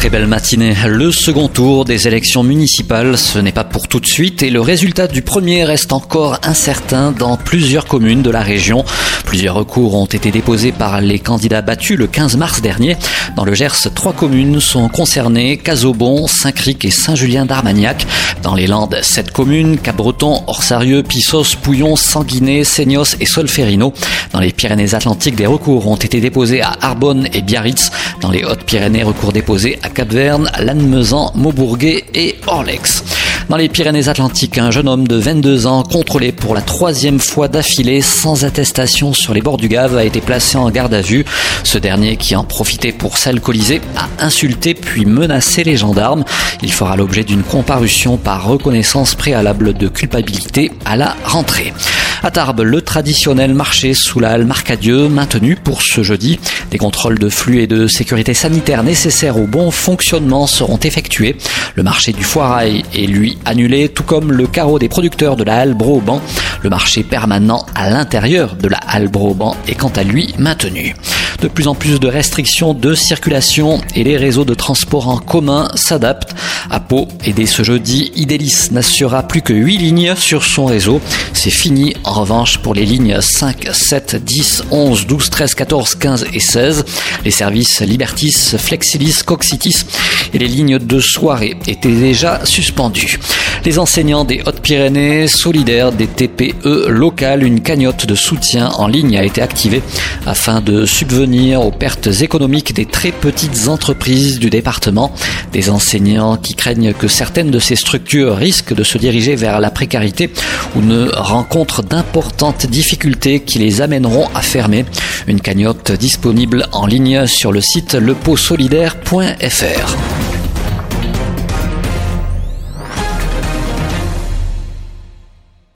très belle matinée. Le second tour des élections municipales, ce n'est pas pour tout de suite et le résultat du premier reste encore incertain dans plusieurs communes de la région. Plusieurs recours ont été déposés par les candidats battus le 15 mars dernier. Dans le Gers, trois communes sont concernées, Casobon, Saint-Cric et Saint-Julien d'Armagnac. Dans les Landes, sept communes, Cap-Breton, Orsarieux, Pissos, Pouillon, Sanguinet, Seignos et Solferino. Dans les Pyrénées-Atlantiques, des recours ont été déposés à Arbonne et Biarritz. Dans les Hautes-Pyrénées, recours déposés à Cap-Verne, Lannemezan, Maubourguet et Orlex. Dans les Pyrénées-Atlantiques, un jeune homme de 22 ans, contrôlé pour la troisième fois d'affilée sans attestation sur les bords du Gave, a été placé en garde à vue. Ce dernier, qui en profitait pour s'alcooliser, a insulté puis menacé les gendarmes. Il fera l'objet d'une comparution par reconnaissance préalable de culpabilité à la rentrée. À Tarbes, le traditionnel marché sous la halle Marcadieu maintenu pour ce jeudi. Des contrôles de flux et de sécurité sanitaire nécessaires au bon fonctionnement seront effectués. Le marché du foirail est lui annulé, tout comme le carreau des producteurs de la halle Broban. Le marché permanent à l'intérieur de la halle Broban est quant à lui maintenu. De plus en plus de restrictions de circulation et les réseaux de transport en commun s'adaptent. À Pau, et dès ce jeudi, Idélis n'assurera plus que 8 lignes sur son réseau. C'est fini en revanche pour les lignes 5, 7, 10, 11, 12, 13, 14, 15 et 16. Les services Libertis, Flexilis, Coxitis et les lignes de soirée étaient déjà suspendus. Les enseignants des Hautes-Pyrénées, solidaires des TPE locales, une cagnotte de soutien en ligne a été activée afin de subvenir aux pertes économiques des très petites entreprises du département. Des enseignants qui craignent que certaines de ces structures risquent de se diriger vers la précarité ou ne rencontrent d'importantes difficultés qui les amèneront à fermer. Une cagnotte disponible en ligne sur le site lepotsolidaire.fr.